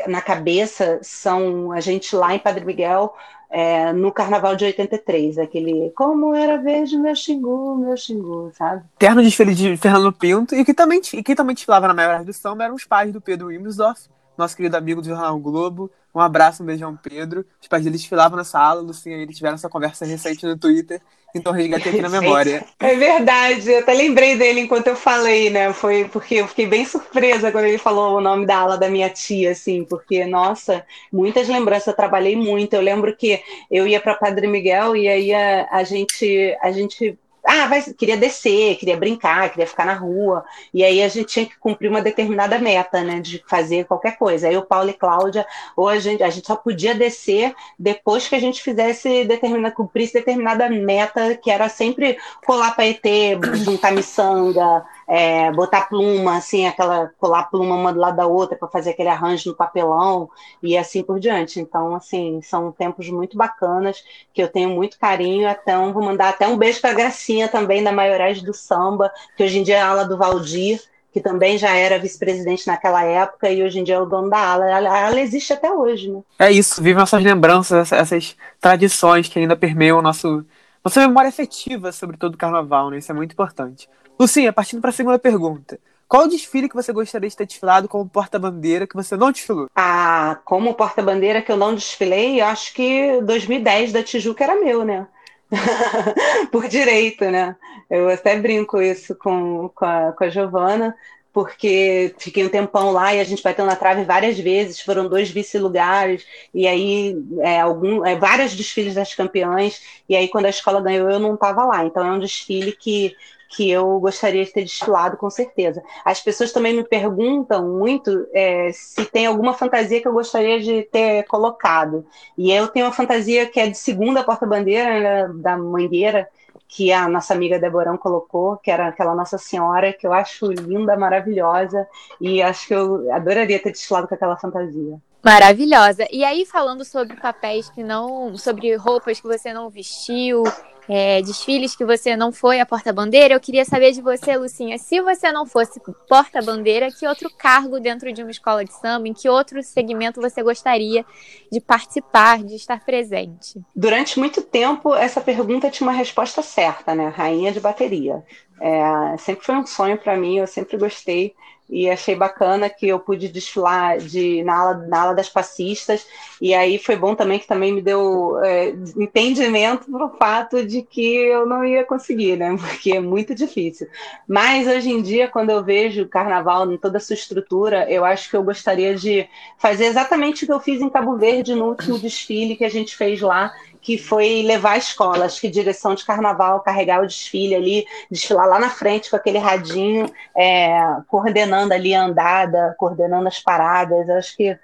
na cabeça, são a gente lá em Padre Miguel. É, no carnaval de 83, aquele como era verde meu xingu, meu xingu, sabe? Terno desfile de Fernando Pinto, e que também, e que também desfilava na maior samba eram os pais do Pedro Wimsdorf, nosso querido amigo do Jornal Globo. Um abraço, um beijão, Pedro. Os pais deles desfilavam nessa aula, Lucinha, eles tiveram essa conversa recente no Twitter, então resgatei aqui na memória. É verdade, eu até lembrei dele enquanto eu falei, né? Foi porque eu fiquei bem surpresa quando ele falou o nome da aula da minha tia, assim, porque, nossa, muitas lembranças, eu trabalhei muito. Eu lembro que eu ia para Padre Miguel e aí a, a gente, a gente ah, vai, queria descer, queria brincar, queria ficar na rua. E aí a gente tinha que cumprir uma determinada meta, né? De fazer qualquer coisa. Aí o Paulo e Cláudia, ou a gente, a gente só podia descer depois que a gente fizesse determinada, cumprisse determinada meta, que era sempre colar para ET, [clears throat] juntar miçanga, é, botar pluma, assim, aquela colar pluma uma do lado da outra para fazer aquele arranjo no papelão e assim por diante. Então, assim, são tempos muito bacanas que eu tenho muito carinho. Então, vou mandar até um beijo para a Gracinha também da Maiores do Samba, que hoje em dia é a ala do Valdir que também já era vice-presidente naquela época e hoje em dia é o dono da ala. Ela, existe até hoje, né? É isso, vive nossas lembranças, essas tradições que ainda permeiam nosso, nossa memória afetiva sobre todo o carnaval, né? Isso é muito importante. Lucinha, partindo para a segunda pergunta. Qual desfile que você gostaria de ter desfilado como porta-bandeira que você não desfilou? Ah, como porta-bandeira que eu não desfilei, eu acho que 2010 da Tijuca era meu, né? [laughs] Por direito, né? Eu até brinco isso com, com a, com a Giovana, porque fiquei um tempão lá e a gente bateu na trave várias vezes, foram dois vice-lugares, e aí é, algum, é, vários desfiles das campeãs, e aí quando a escola ganhou eu não estava lá, então é um desfile que que eu gostaria de ter desfilado, com certeza. As pessoas também me perguntam muito é, se tem alguma fantasia que eu gostaria de ter colocado. E eu tenho uma fantasia que é de segunda porta-bandeira, né, da Mangueira, que a nossa amiga Deborão colocou, que era aquela Nossa Senhora, que eu acho linda, maravilhosa, e acho que eu adoraria ter desfilado com aquela fantasia. Maravilhosa. E aí, falando sobre papéis que não. sobre roupas que você não vestiu, é, desfiles que você não foi a porta-bandeira, eu queria saber de você, Lucinha, se você não fosse porta-bandeira, que outro cargo dentro de uma escola de samba, em que outro segmento você gostaria de participar, de estar presente? Durante muito tempo, essa pergunta tinha uma resposta certa, né? Rainha de bateria. É, sempre foi um sonho para mim, eu sempre gostei e achei bacana que eu pude desfilar de, na, ala, na ala das passistas, e aí foi bom também que também me deu é, entendimento pro fato de que eu não ia conseguir, né? [laughs] Porque é muito difícil. Mas hoje em dia, quando eu vejo o carnaval em toda a sua estrutura, eu acho que eu gostaria de fazer exatamente o que eu fiz em Cabo Verde no último desfile que a gente fez lá, que foi levar a escola, acho que direção de carnaval, carregar o desfile ali, desfilar lá na frente com aquele radinho, é, coordenando ali a andada, coordenando as paradas. Acho que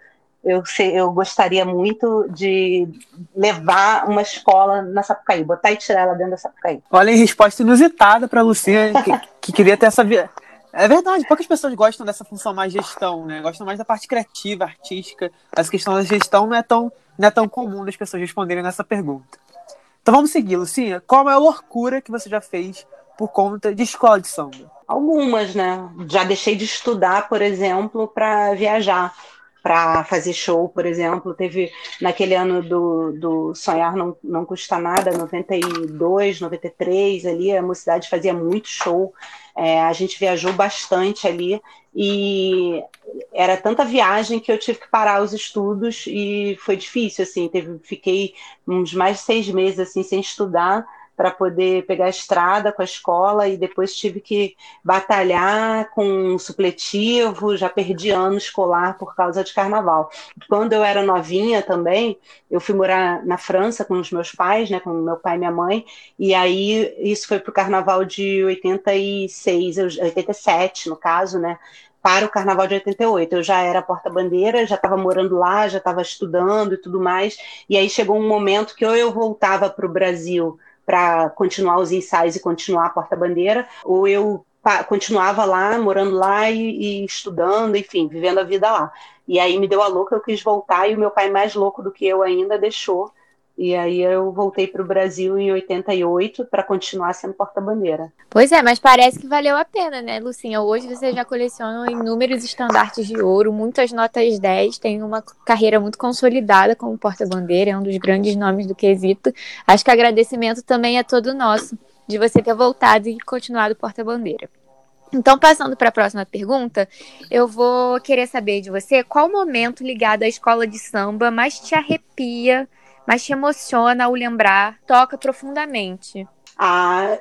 eu, eu gostaria muito de levar uma escola na Sapucaí, botar e tirar ela dentro da Sapucaí. Olha, resposta inusitada para a Lucinha, que, que, queria ter essa. É verdade, poucas pessoas gostam dessa função mais gestão, né? Gostam mais da parte criativa, artística. Essa questão da gestão não é tão não é tão comum das pessoas responderem nessa pergunta. Então vamos seguir, Lucinha. Qual é a loucura que você já fez por conta de escola de samba? Algumas, né? Já deixei de estudar, por exemplo, para viajar, para fazer show, por exemplo. Teve naquele ano do, do Sonhar Não, Não Custa Nada, 92, 93, ali, a mocidade fazia muito show. É, a gente viajou bastante ali e era tanta viagem que eu tive que parar os estudos e foi difícil, assim, teve, fiquei uns mais de seis meses assim sem estudar para poder pegar a estrada com a escola e depois tive que batalhar com supletivo, já perdi ano escolar por causa de carnaval. Quando eu era novinha também, eu fui morar na França com os meus pais, né, com meu pai e minha mãe, e aí isso foi para o carnaval de 86, 87 no caso, né, para o Carnaval de 88. Eu já era porta-bandeira, já estava morando lá, já estava estudando e tudo mais. E aí chegou um momento que ou eu voltava para o Brasil para continuar os ensaios e continuar a porta-bandeira, ou eu continuava lá, morando lá e, e, estudando, enfim, vivendo a vida lá. E aí me deu a louca, eu quis voltar e o meu pai, mais louco do que eu ainda, deixou e aí eu voltei para o Brasil em 88 para continuar sendo porta-bandeira. Pois é, mas parece que valeu a pena, né, Lucinha? Hoje você já coleciona inúmeros estandartes de ouro, muitas notas 10, tem uma carreira muito consolidada como porta-bandeira, é um dos grandes nomes do quesito. Acho que agradecimento também é todo nosso de você ter voltado e continuado porta-bandeira. Então, passando para a próxima pergunta, eu vou querer saber de você qual momento ligado à escola de samba mais te arrepia mas te emociona ao lembrar, toca profundamente. Ah,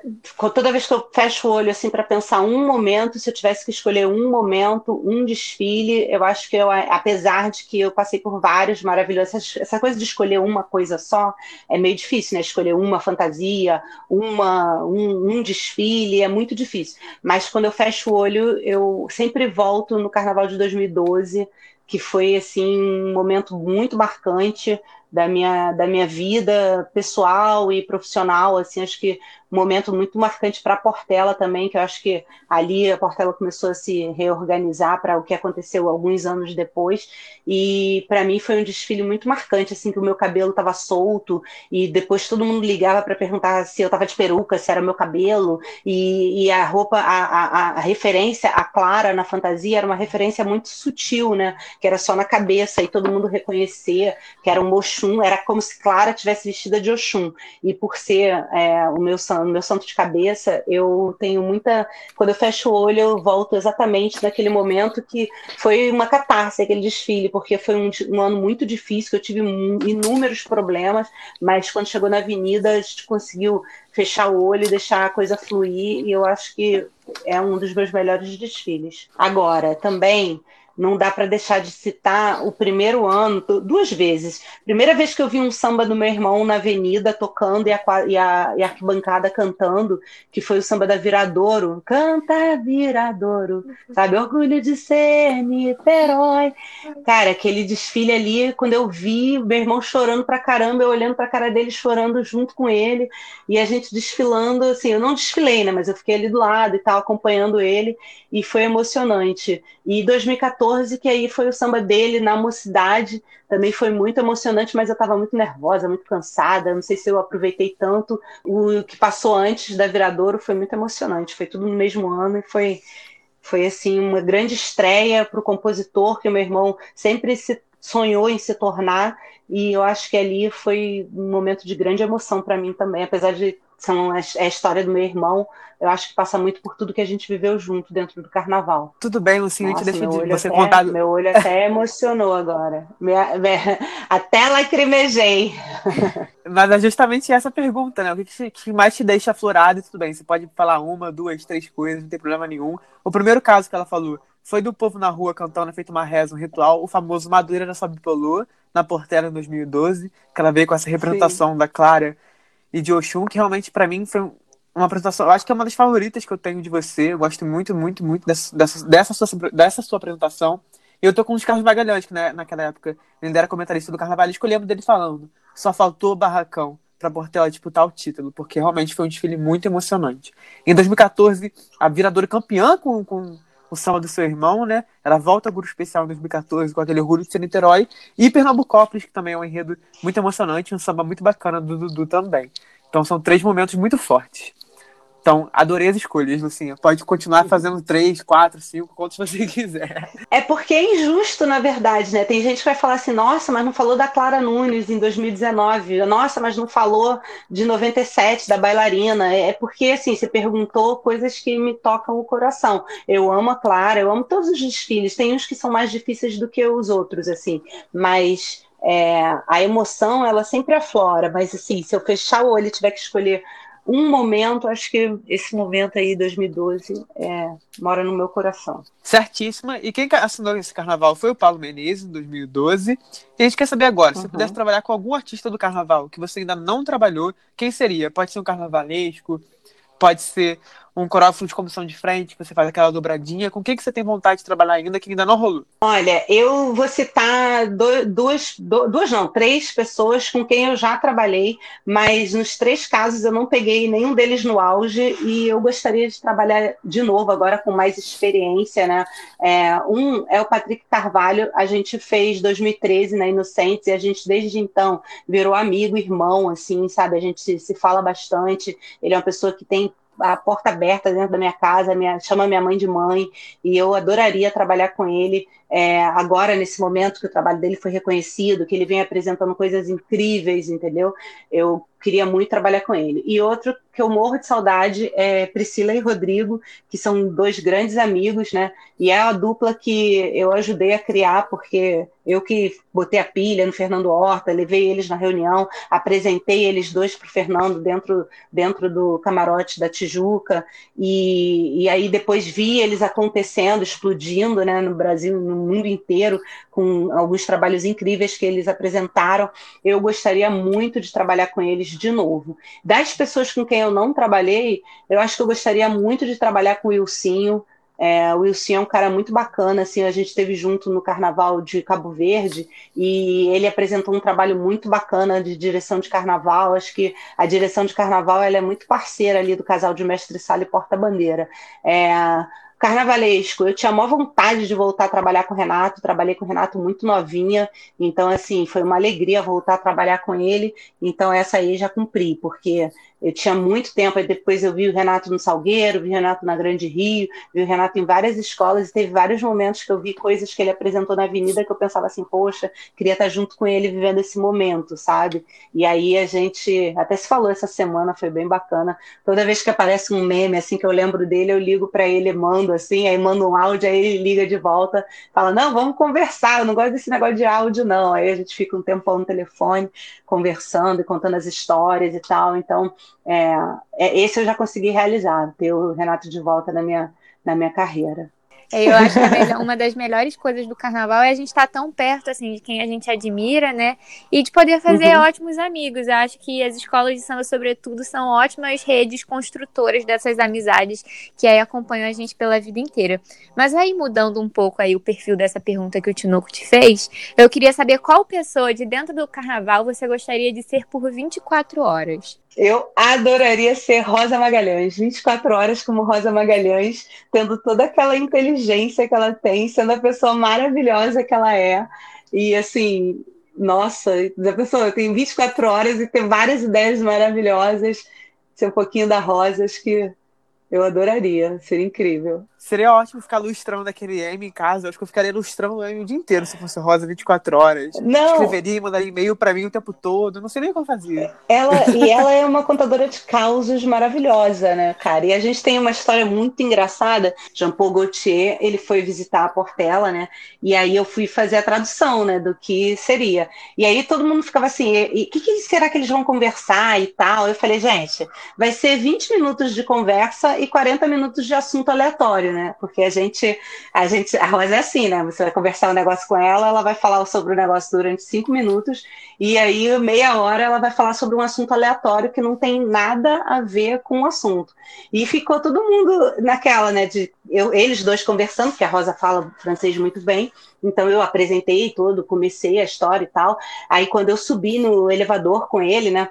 toda vez que eu fecho o olho assim para pensar um momento, se eu tivesse que escolher um momento, um desfile, eu acho que eu, apesar de que eu passei por vários maravilhosos, essa, coisa de escolher uma coisa só é meio difícil, né? Escolher uma fantasia, uma, um, um desfile é muito difícil. Mas quando eu fecho o olho, eu sempre volto no Carnaval de 2012, que foi assim um momento muito marcante da minha, da minha vida pessoal e profissional, assim, acho que um momento muito marcante para a Portela também, que eu acho que ali a Portela começou a se reorganizar para o que aconteceu alguns anos depois, e para mim foi um desfile muito marcante, assim, que o meu cabelo estava solto, e depois todo mundo ligava para perguntar se eu estava de peruca, se era meu cabelo, e, e a roupa, a, a, a, referência, a Clara na fantasia era uma referência muito sutil, né, que era só na cabeça, e todo mundo reconhecia que era um mocho Oxum, era como se Clara tivesse vestida de Oxum. E por ser é, o meu santo, meu santo de cabeça, eu tenho muita. Quando eu fecho o olho, eu volto exatamente naquele momento que foi uma catarse aquele desfile, porque foi um, um ano muito difícil, eu tive inúmeros problemas, mas quando chegou na avenida, a gente conseguiu fechar o olho e deixar a coisa fluir, e eu acho que é um dos meus melhores desfiles. Agora, também não dá para deixar de citar o primeiro ano, duas vezes. Primeira vez que eu vi um samba do meu irmão na avenida tocando e a, e a, e a arquibancada cantando, que foi o samba da Viradouro. Canta Viradouro, sabe? Orgulho de ser Niterói. Cara, aquele desfile ali, quando eu vi meu irmão chorando pra caramba, eu olhando pra cara dele, chorando junto com ele, e a gente desfilando, assim, eu não desfilei, né? Mas eu fiquei ali do lado e tal, acompanhando ele, e foi emocionante. E 2014 14, que aí foi o samba dele na mocidade, também foi muito emocionante, mas eu estava muito nervosa, muito cansada, não sei se eu aproveitei tanto. O que passou antes da Viradouro foi muito emocionante, foi tudo no mesmo ano e foi, foi assim, uma grande estreia para o compositor, que o meu irmão sempre se sonhou em se tornar, e eu acho que ali foi um momento de grande emoção para mim também, apesar de são é a história do meu irmão. Eu acho que passa muito por tudo que a gente viveu junto dentro do carnaval. Tudo bem, Lucinha, Nossa, deixa de você até, contar. Meu olho até [laughs] emocionou agora. Minha, minha, até lacrimejei. [laughs] Mas é justamente essa pergunta, né? O que, que mais te deixa aflorado tudo bem? Você pode falar uma, duas, três coisas, não tem problema nenhum. O primeiro caso que ela falou foi do povo na rua cantando, feito uma reza, um ritual, o famoso Madureira na sua bipolô, na Portela em 2012, que ela veio com essa representação Sim. da Clara e de Oxum, que realmente para mim foi uma apresentação, eu acho que é uma das favoritas que eu tenho de você. Eu gosto muito, muito, muito dessa, dessa, dessa, sua, dessa sua apresentação. E eu tô com os Carlos Magalhães, que né, naquela época ele era comentarista do Carnaval, e escolhemos dele falando. Só faltou barracão para Portela disputar o título, porque realmente foi um desfile muito emocionante. Em 2014, a viradora campeã com, com o samba do seu irmão, né? Ela volta ao grupo especial em 2014 com aquele Orgulho de ser Niterói. E Pernambucópolis, que também é um enredo muito emocionante, um samba muito bacana do Dudu também. Então são três momentos muito fortes. Então, adorei as escolhas, Lucinha. Pode continuar fazendo três, quatro, cinco, quantos você [laughs] quiser. É porque é injusto, na verdade, né? Tem gente que vai falar assim, nossa, mas não falou da Clara Nunes em 2019. Nossa, mas não falou de 97, da bailarina. É porque, assim, você perguntou coisas que me tocam o coração. Eu amo a Clara, eu amo todos os desfiles. Tem uns que são mais difíceis do que os outros, assim. Mas é, a emoção, ela sempre aflora. Mas, assim, se eu fechar o olho e tiver que escolher um momento, acho que esse momento aí, 2012, é, mora no meu coração. Certíssima. E quem assinou esse carnaval foi o Paulo Menezes, em 2012. E a gente quer saber agora, se você pudesse trabalhar com algum artista do carnaval que você ainda não trabalhou, quem seria? Pode ser um carnavalesco, pode ser um corófilo de comissão de frente, que você faz aquela dobradinha. Com o que, que você tem vontade de trabalhar ainda que ainda não rolou? Olha, eu vou citar duas, duas não, três pessoas com quem eu já trabalhei, mas nos três casos eu não peguei nenhum deles no auge e eu gostaria de trabalhar de novo agora com mais experiência, né? É, um é o Patrick Carvalho, a gente fez 2013 na Inocentes e a gente desde então virou amigo, irmão, assim, sabe? A gente se, se fala bastante. Ele é uma pessoa que tem a porta aberta dentro da minha casa, minha, chama minha mãe de mãe, e eu adoraria trabalhar com ele é, agora, nesse momento que o trabalho dele foi reconhecido, que ele vem apresentando coisas incríveis, entendeu? Eu queria muito trabalhar com ele. E outro que eu morro de saudade é Priscila e Rodrigo, que são dois grandes amigos, né? E é a dupla que eu ajudei a criar, porque eu que botei a pilha no Fernando Horta, levei eles na reunião, apresentei eles dois para o Fernando dentro, dentro do camarote da Tijuca, e, e aí depois vi eles acontecendo, explodindo né, no Brasil, no mundo inteiro, com alguns trabalhos incríveis que eles apresentaram. Eu gostaria muito de trabalhar com eles de novo. Das pessoas com quem eu não trabalhei, eu acho que eu gostaria muito de trabalhar com o Ilcinho. É, o Wilson é um cara muito bacana, assim, a gente esteve junto no Carnaval de Cabo Verde e ele apresentou um trabalho muito bacana de direção de Carnaval. Acho que a direção de Carnaval ela é muito parceira ali do casal de Mestre Sala e Porta Bandeira. É, carnavalesco, eu tinha maior vontade de voltar a trabalhar com o Renato, trabalhei com o Renato muito novinha, então, assim, foi uma alegria voltar a trabalhar com ele, então essa aí já cumpri, porque eu tinha muito tempo, aí depois eu vi o Renato no Salgueiro, vi o Renato na Grande Rio, vi o Renato em várias escolas, e teve vários momentos que eu vi coisas que ele apresentou na avenida que eu pensava assim, poxa, queria estar junto com ele vivendo esse momento, sabe? E aí a gente até se falou essa semana, foi bem bacana. Toda vez que aparece um meme assim que eu lembro dele, eu ligo para ele, mando assim, aí mando um áudio, aí ele liga de volta, fala: "Não, vamos conversar, eu não gosto desse negócio de áudio não". Aí a gente fica um tempão no telefone conversando e contando as histórias e tal. Então, é, é, esse eu já consegui realizar, ter o Renato de volta na minha, na minha carreira. É, eu acho que uma das melhores coisas do carnaval é a gente estar tá tão perto assim de quem a gente admira, né? E de poder fazer uhum. ótimos amigos. Eu acho que as escolas de samba, sobretudo, são ótimas redes construtoras dessas amizades que aí acompanham a gente pela vida inteira. Mas aí, mudando um pouco aí o perfil dessa pergunta que o Tinoco te fez, eu queria saber qual pessoa de dentro do carnaval você gostaria de ser por 24 horas. Eu adoraria ser Rosa Magalhães, 24 horas como Rosa Magalhães, tendo toda aquela inteligência que ela tem, sendo a pessoa maravilhosa que ela é. E assim, nossa, a pessoa tem 24 horas e ter várias ideias maravilhosas, ser um pouquinho da Rosa, acho que eu adoraria, seria incrível. Seria ótimo ficar lustrando aquele M em casa. Eu acho que eu ficaria lustrando o M o dia inteiro se fosse Rosa 24 horas. Não. Escreveria e mandaria e-mail para mim o tempo todo. Não sei nem como fazer. Ela, [laughs] e ela é uma contadora de causos maravilhosa, né, cara? E a gente tem uma história muito engraçada. Jean-Paul Gaultier, ele foi visitar a Portela, né? E aí eu fui fazer a tradução, né, do que seria. E aí todo mundo ficava assim: e o que, que será que eles vão conversar e tal? Eu falei, gente, vai ser 20 minutos de conversa e 40 minutos de assunto aleatório né? Porque a gente, a gente, a Rosa é assim, né? Você vai conversar um negócio com ela, ela vai falar sobre o negócio durante cinco minutos, e aí meia hora ela vai falar sobre um assunto aleatório que não tem nada a ver com o assunto. E ficou todo mundo naquela, né? De eu, eles dois conversando, porque a Rosa fala francês muito bem, então eu apresentei tudo, comecei a história e tal. Aí quando eu subi no elevador com ele, né?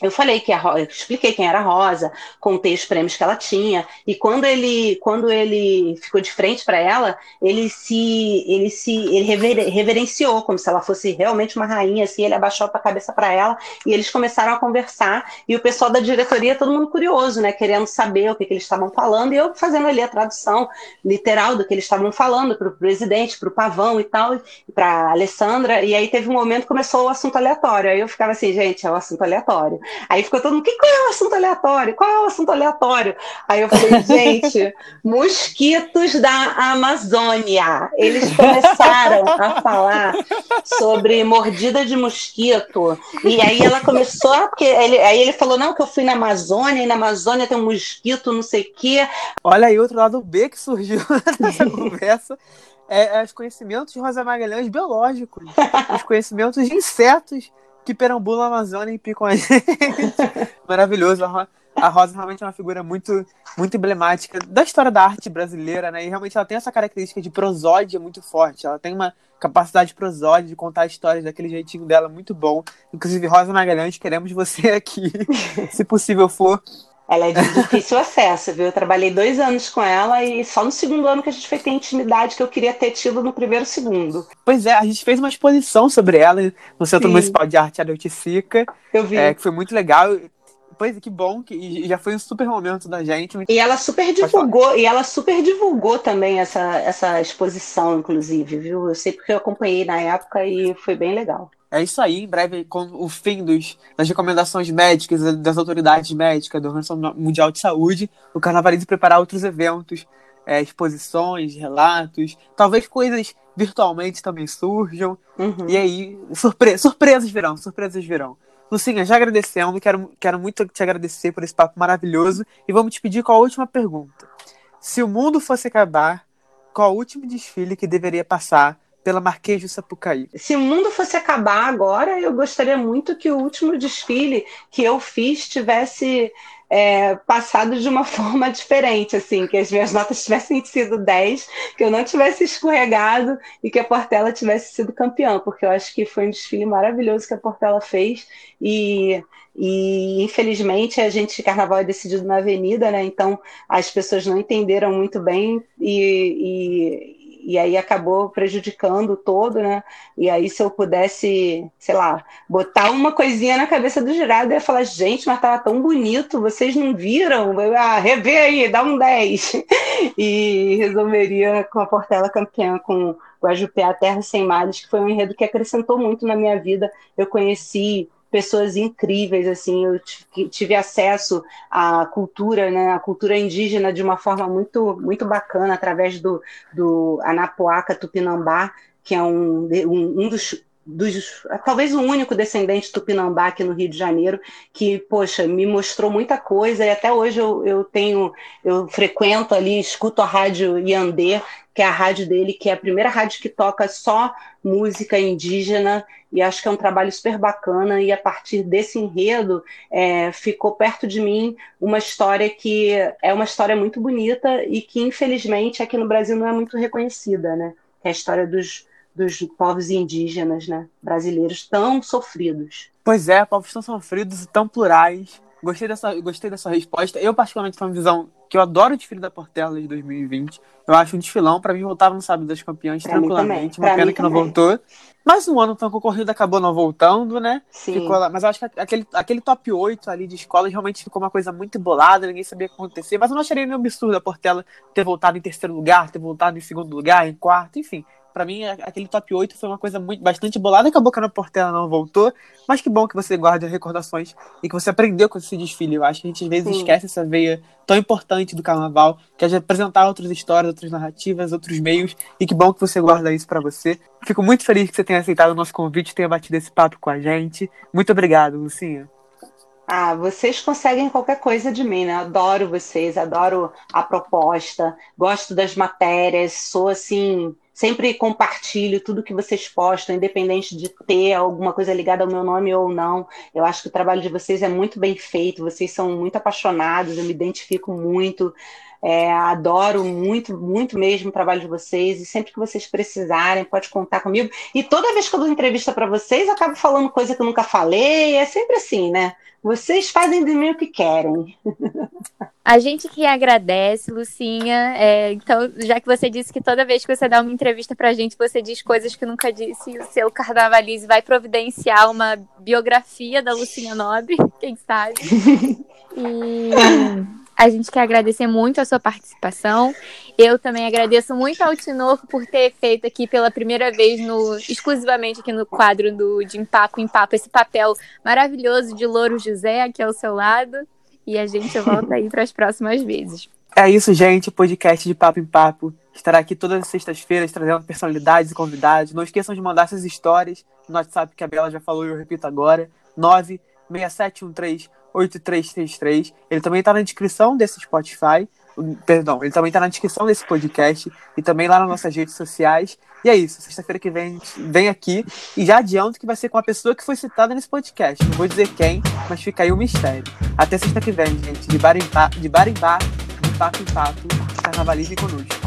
Eu falei que a Rosa, expliquei quem era a Rosa, contei os prêmios que ela tinha, e quando ele, quando ele ficou de frente para ela, ele se, ele se, ele rever, reverenciou como se ela fosse realmente uma rainha, assim, ele abaixou a cabeça para ela e eles começaram a conversar e o pessoal da diretoria, todo mundo curioso, né, querendo saber o que, que eles estavam falando e eu fazendo ali a tradução literal do que eles estavam falando para o presidente, para o Pavão e tal, para Alessandra, e aí teve um momento que começou o assunto aleatório, aí eu ficava assim, gente, é o assunto aleatório. Aí ficou todo mundo, que, qual é o assunto aleatório? Qual é o assunto aleatório? Aí eu falei, [laughs] gente, mosquitos da Amazônia. Eles começaram a falar sobre mordida de mosquito. E aí ela começou, porque ele, aí ele falou, não, que eu fui na Amazônia, e na Amazônia tem um mosquito, não sei o quê. Olha aí outro lado B que surgiu [laughs] nessa conversa é, é, os conhecimentos de Rosa Magalhães biológicos, os conhecimentos de insetos que perambulam a Amazônia e picam a gente. [laughs] Maravilhoso. A Rosa realmente é uma figura muito, muito emblemática da história da arte brasileira, né? E realmente ela tem essa característica de prosódia muito forte. Ela tem uma capacidade prosódia de contar histórias daquele jeitinho dela muito bom. Inclusive, Rosa Magalhães, queremos você [laughs] aqui, se possível for. Ela é de difícil acesso, viu? Eu trabalhei dois anos com ela e só no segundo ano que a gente foi ter intimidade que eu queria ter tido no primeiro segundo. Pois é, a gente fez uma exposição sobre ela no Centro Sim. Municipal de Arte Areoticica. Eu vi. É, que foi muito legal. Pois que bom, que já foi um super momento da gente. E ela super divulgou, e ela super divulgou também essa, essa exposição, inclusive, viu? Eu sei porque eu acompanhei na época e foi bem legal. É isso aí, em breve, com o fim dos, das recomendações médicas, das autoridades médicas, da Organização Mundial de Saúde, o Carnavalize preparar outros eventos, é, exposições, relatos, talvez coisas virtualmente também surjam. Uhum. E aí, surpre surpresas virão, surpresas virão. Lucinha, já agradecendo, quero, quero muito te agradecer por esse papo maravilhoso e vamos te pedir com a última pergunta. Se o mundo fosse acabar, qual o último desfile que deveria passar pela Marquês de Sapucaí. Se o mundo fosse acabar agora, eu gostaria muito que o último desfile que eu fiz tivesse é, passado de uma [laughs] forma diferente, assim, que as minhas notas tivessem sido 10, que eu não tivesse escorregado e que a Portela tivesse sido campeã, porque eu acho que foi um desfile maravilhoso que a Portela fez e e infelizmente a gente carnaval é decidido na avenida, né? Então as pessoas não entenderam muito bem e, e aí acabou prejudicando todo, né? E aí, se eu pudesse, sei lá, botar uma coisinha na cabeça do jurado, eu ia falar, gente, mas tava tão bonito, vocês não viram? Ah, revê aí, dá um 10. [laughs] e resolveria com a Portela campeã, com Guajupé, A Terra Sem Males, que foi um enredo que acrescentou muito na minha vida. Eu conheci pessoas incríveis, assim, eu tive acesso à cultura, né, à cultura indígena de uma forma muito, muito bacana, através do, do Anapuaca Tupinambá, que é um, um, um dos dos, talvez o único descendente tupinambá aqui no Rio de Janeiro, que, poxa, me mostrou muita coisa, e até hoje eu, eu tenho, eu frequento ali, escuto a rádio Yandê, que é a rádio dele, que é a primeira rádio que toca só música indígena, e acho que é um trabalho super bacana, e a partir desse enredo é, ficou perto de mim uma história que é uma história muito bonita e que, infelizmente, aqui no Brasil não é muito reconhecida, né? É a história dos dos povos indígenas né, brasileiros tão sofridos. Pois é, povos tão sofridos e tão plurais. Gostei dessa, gostei dessa resposta. Eu, particularmente, tenho uma visão que eu adoro o desfile da Portela de 2020. Eu acho um desfilão. Para mim, voltava no Sábado das Campeãs pra tranquilamente. Uma pena que também. não voltou. Mas um ano tão concorrido acabou não voltando, né? Sim. Ficou lá. Mas eu acho que aquele, aquele top 8 ali de escola realmente ficou uma coisa muito embolada, ninguém sabia o que acontecer. Mas eu não acharia nenhum absurdo a Portela ter voltado em terceiro lugar, ter voltado em segundo lugar, em quarto, enfim para mim, aquele top 8 foi uma coisa muito, bastante bolada. Acabou que a Ana Portela não voltou. Mas que bom que você guarda recordações e que você aprendeu com esse desfile. Eu acho que a gente às vezes Sim. esquece essa veia tão importante do carnaval, que é de apresentar outras histórias, outras narrativas, outros meios. E que bom que você guarda isso para você. Fico muito feliz que você tenha aceitado o nosso convite, tenha batido esse papo com a gente. Muito obrigado, Lucinha. Ah, vocês conseguem qualquer coisa de mim, né? Adoro vocês, adoro a proposta, gosto das matérias, sou assim Sempre compartilho tudo que vocês postam, independente de ter alguma coisa ligada ao meu nome ou não. Eu acho que o trabalho de vocês é muito bem feito, vocês são muito apaixonados, eu me identifico muito. É, adoro muito, muito mesmo o trabalho de vocês e sempre que vocês precisarem, pode contar comigo. E toda vez que eu dou entrevista para vocês, eu acabo falando coisa que eu nunca falei. É sempre assim, né? Vocês fazem de mim o que querem. [laughs] A gente que agradece, Lucinha. É, então, já que você disse que toda vez que você dá uma entrevista pra gente, você diz coisas que nunca disse, o seu Carnavalize vai providenciar uma biografia da Lucinha Nobre, [laughs] quem sabe. [laughs] E A gente quer agradecer muito a sua participação. Eu também agradeço muito ao Tinoco por ter feito aqui pela primeira vez, no, exclusivamente aqui no quadro do, de Empapo em Papo, esse papel maravilhoso de Louro José aqui ao seu lado. E a gente volta aí para as próximas vezes. É isso, gente. Podcast de Papo em Papo estará aqui todas as sextas-feiras trazendo personalidades e convidados. Não esqueçam de mandar essas histórias no WhatsApp que a Bela já falou e eu repito agora: 96713 8333. Ele também está na descrição desse Spotify. Perdão, ele também está na descrição desse podcast e também lá nas nossas redes sociais. E é isso, sexta-feira que vem vem aqui e já adianto que vai ser com a pessoa que foi citada nesse podcast. Não vou dizer quem, mas fica aí o mistério. Até sexta que vem, gente. De bar em bar, de bar em bar, de papo em papo, carnavalismo conosco.